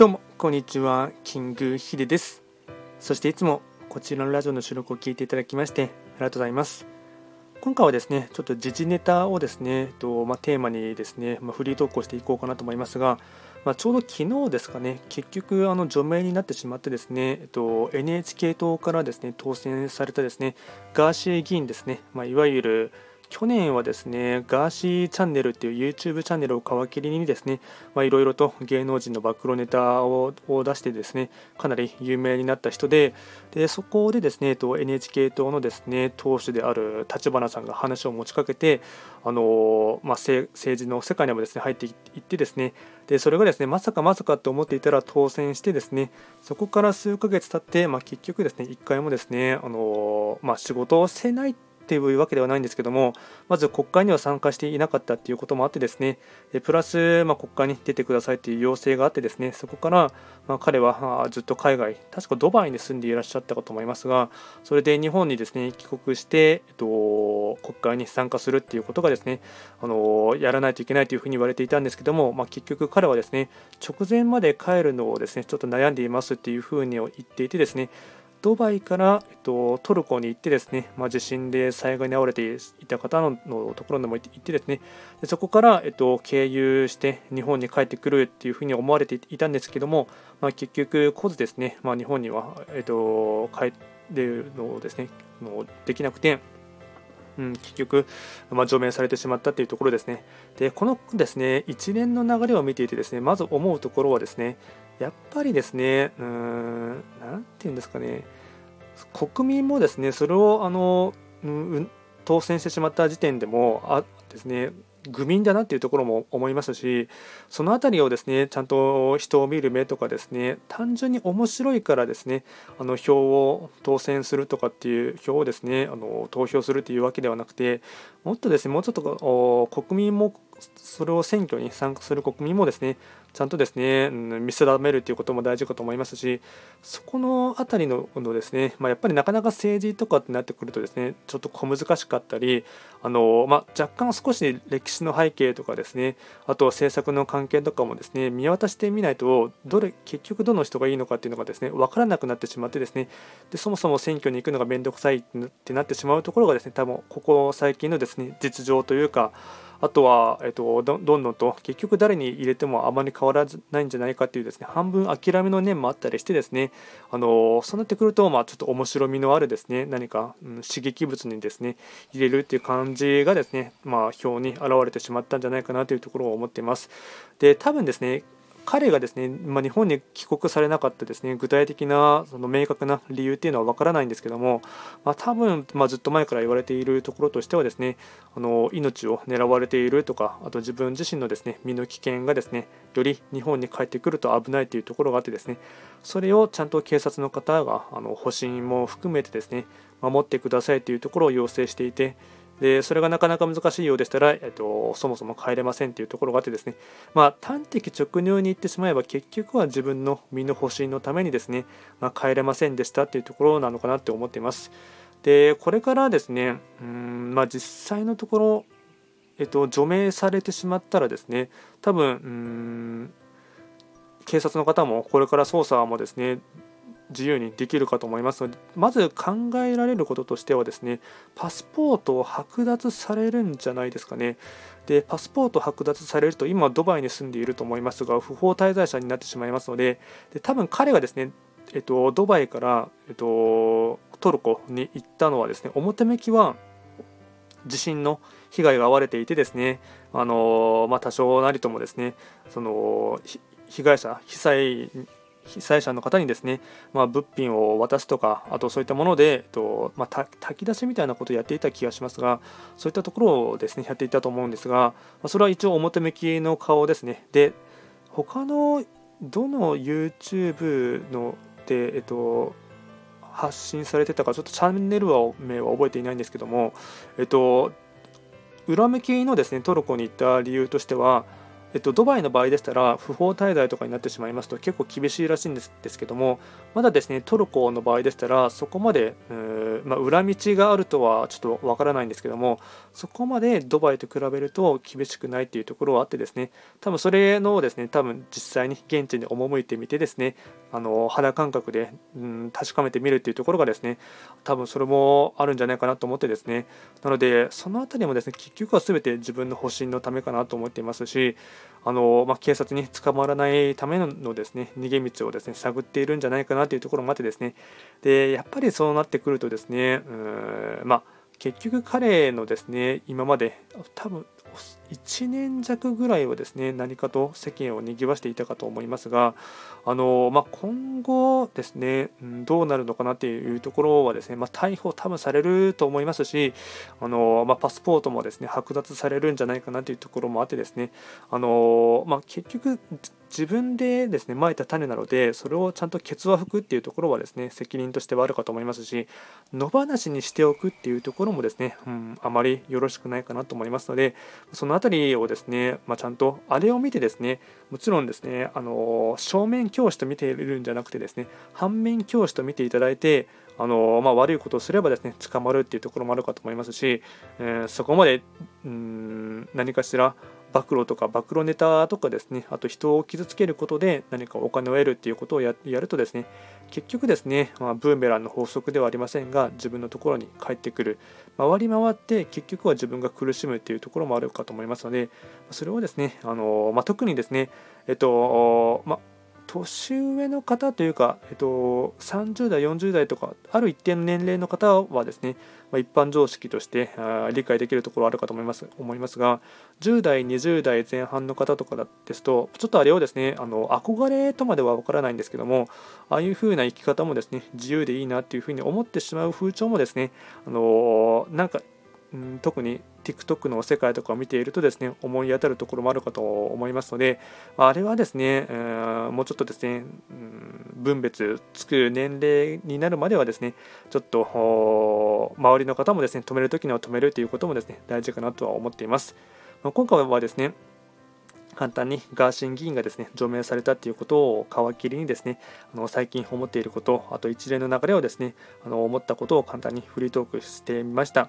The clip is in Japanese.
どうもこんにちはキングヒデです。そしていつもこちらのラジオの収録を聞いていただきましてありがとうございます。今回はですねちょっと時事ネタをですねと、まあ、テーマにですね、まあ、フリートークをしていこうかなと思いますが、まあ、ちょうど昨日ですかね結局あの除名になってしまってですね、えっと、NHK 党からですね当選されたですねガーシー議員ですね、まあ、いわゆる去年はですね、ガーシーチャンネルっていう YouTube チャンネルを皮切りにですね、いろいろと芸能人の暴露ネタを出してですね、かなり有名になった人で、でそこでですね、NHK 党のですね、党首である立花さんが話を持ちかけて、あのまあ、政治の世界にもですね入っていってですね、でそれがですね、まさかまさかと思っていたら当選してですね、そこから数ヶ月経って、まあ、結局ですね、1回もですね、あのまあ、仕事をしてないってていうわけではないんですけども、まず国会には参加していなかったっていうこともあってですね、プラス、まあ、国会に出てくださいという要請があってですね、そこから、まあ、彼はずっと海外、確かドバイに住んでいらっしゃったかと思いますが、それで日本にですね帰国して、えっと、国会に参加するっていうことがですね、あのやらないといけないというふうに言われていたんですけども、まあ、結局彼はですね直前まで帰るのをですねちょっと悩んでいますっていうふうに言っていてですねドバイから、えっと、トルコに行ってですね、まあ、地震で災害に遭われていた方のところにも行ってですねでそこから、えっと、経由して日本に帰ってくるっていうふうに思われていたんですけども、まあ、結局来ずですね、まあ、日本には、えっと、帰るのをですねのできなくてうん、結局、まあ、除名されてしまったというところですね。で、このですね、一連の流れを見ていてですね、まず思うところはですね、やっぱりですね、うーん、なんていうんですかね、国民もですね、それをあの、うん、当選してしまった時点でも、あですね、愚民だなっていうところも思いますしその辺りをですねちゃんと人を見る目とかですね単純に面白いからですねあの票を当選するとかっていう票をですねあの投票するっていうわけではなくてもっとですねもうちょっと国民もそれを選挙に参加する国民もですねちゃんとですね、うん、見定めるということも大事かと思いますしそこの辺りののですね、まあ、やっぱりなかなか政治とかってなってくるとですねちょっと小難しかったりあの、まあ、若干少し歴史の背景とかですねあと政策の関係とかもですね見渡してみないとどれ結局どの人がいいのかっていうのがですね分からなくなってしまってですねでそもそも選挙に行くのが面倒くさいってなってしまうところがですね多分ここ最近のですね実情というかあとは、えっと、どんどんと結局誰に入れてもあまり変わらないんじゃないかっていうですね半分諦めの念もあったりしてですねあのそうなってくると、まあ、ちょっと面白みのあるですね何か、うん、刺激物にですね入れるっていう感じがですね、まあ、表に現れてしまったんじゃないかなというところを思っています。で多分ですね彼がですね、まあ、日本に帰国されなかったですね具体的なその明確な理由っていうのは分からないんですけども、まあ、多分、まあ、ずっと前から言われているところとしてはですねあの命を狙われているとかあと自分自身のですね身の危険がですねより日本に帰ってくると危ないというところがあってですねそれをちゃんと警察の方があの保身も含めてですね守ってくださいというところを要請していてでそれがなかなか難しいようでしたら、えっと、そもそも帰れませんというところがあってですね、まあ、端的直入に言ってしまえば結局は自分の身の保身のためにですね、まあ、帰れませんでしたというところなのかなって思っています。でこれからですねうん、まあ、実際のところ、えっと、除名されてしまったらですね多分うん警察の方もこれから捜査もですね自由にできるかと思いますのでまず考えられることとしてはですねパスポートを剥奪されるんじゃないですかね。でパスポート剥奪されると今ドバイに住んでいると思いますが不法滞在者になってしまいますのでで多分彼がですねえっと、ドバイから、えっと、トルコに行ったのはですね表向きは地震の被害が遭われていてですねあの、まあ、多少なりともですねその被害者被災被災者の方にですね、まあ、物品を渡すとか、あとそういったもので、えっとまあ、炊き出しみたいなことをやっていた気がしますが、そういったところをですねやっていたと思うんですが、まあ、それは一応表向きの顔ですね。で、他のどの YouTube ので、えっと、発信されてたか、ちょっとチャンネル名は覚えていないんですけども、えっと、裏向きのですねトルコに行った理由としては、えっと、ドバイの場合でしたら不法滞在とかになってしまいますと結構厳しいらしいんですですけどもまだですねトルコの場合でしたらそこまで、まあ、裏道があるとはちょっとわからないんですけどもそこまでドバイと比べると厳しくないっていうところはあってですね多分それのですね多分実際に現地に赴いてみてですねあの肌感覚で、うん、確かめてみるっていうところがですね多分それもあるんじゃないかなと思ってですねなのでその辺りもですね結局は全て自分の保身のためかなと思っていますしあの、まあ、警察に捕まらないためのですね逃げ道をですね探っているんじゃないかなというところもあってですね。でやっぱりそうなってくるとですねうんまあ結局彼のですね今まで多分1年弱ぐらいはですね何かと世間を賑わしていたかと思いますがあの、まあ、今後ですね、うん、どうなるのかなっていうところはですね、まあ、逮捕多分されると思いますしあの、まあ、パスポートもですね剥奪されるんじゃないかなというところもあってですねあの、ま結局自分でですねまいた種なのでそれをちゃんとケツは吹くっていうところはですね責任としてはあるかと思いますし野放しにしておくっていうところもですね、うん、あまりよろしくないかなと思いますのでその辺りをですね、まあ、ちゃんとあれを見てですねもちろんですねあの正面教師と見ているんじゃなくてですね反面教師と見ていただいてあのまあ、悪いことをすればですね捕まるっていうところもあるかと思いますし、えー、そこまでうん何かしら暴露とか暴露ネタとかですねあと人を傷つけることで何かお金を得るっていうことをやるとですね結局ですね、まあ、ブーメランの法則ではありませんが自分のところに帰ってくる。回り回って結局は自分が苦しむっていうところもあるかと思いますのでそれをですねあの、まあ、特にですねえっとまあ年上の方というか、えっと、30代、40代とか、ある一定の年齢の方はですね、まあ、一般常識としてあ理解できるところあるかと思います思いますが、10代、20代前半の方とかですと、ちょっとあれをですね、あの憧れとまでは分からないんですけども、ああいう風な生き方もですね、自由でいいなっていうふうに思ってしまう風潮もですね、あのなんかうん、特に TikTok の世界とかを見ているとですね思い当たるところもあるかと思いますのであれはですね、えー、もうちょっとですね、うん、分別つく年齢になるまではですねちょっと周りの方もですね止めるときには止めるということもですね大事かなとは思っています、ま、今回はですね簡単にガーシー議員がですね除名されたということを皮切りにですねあの最近思っていることあと一連の流れをですねあの思ったことを簡単にフリートークしてみました。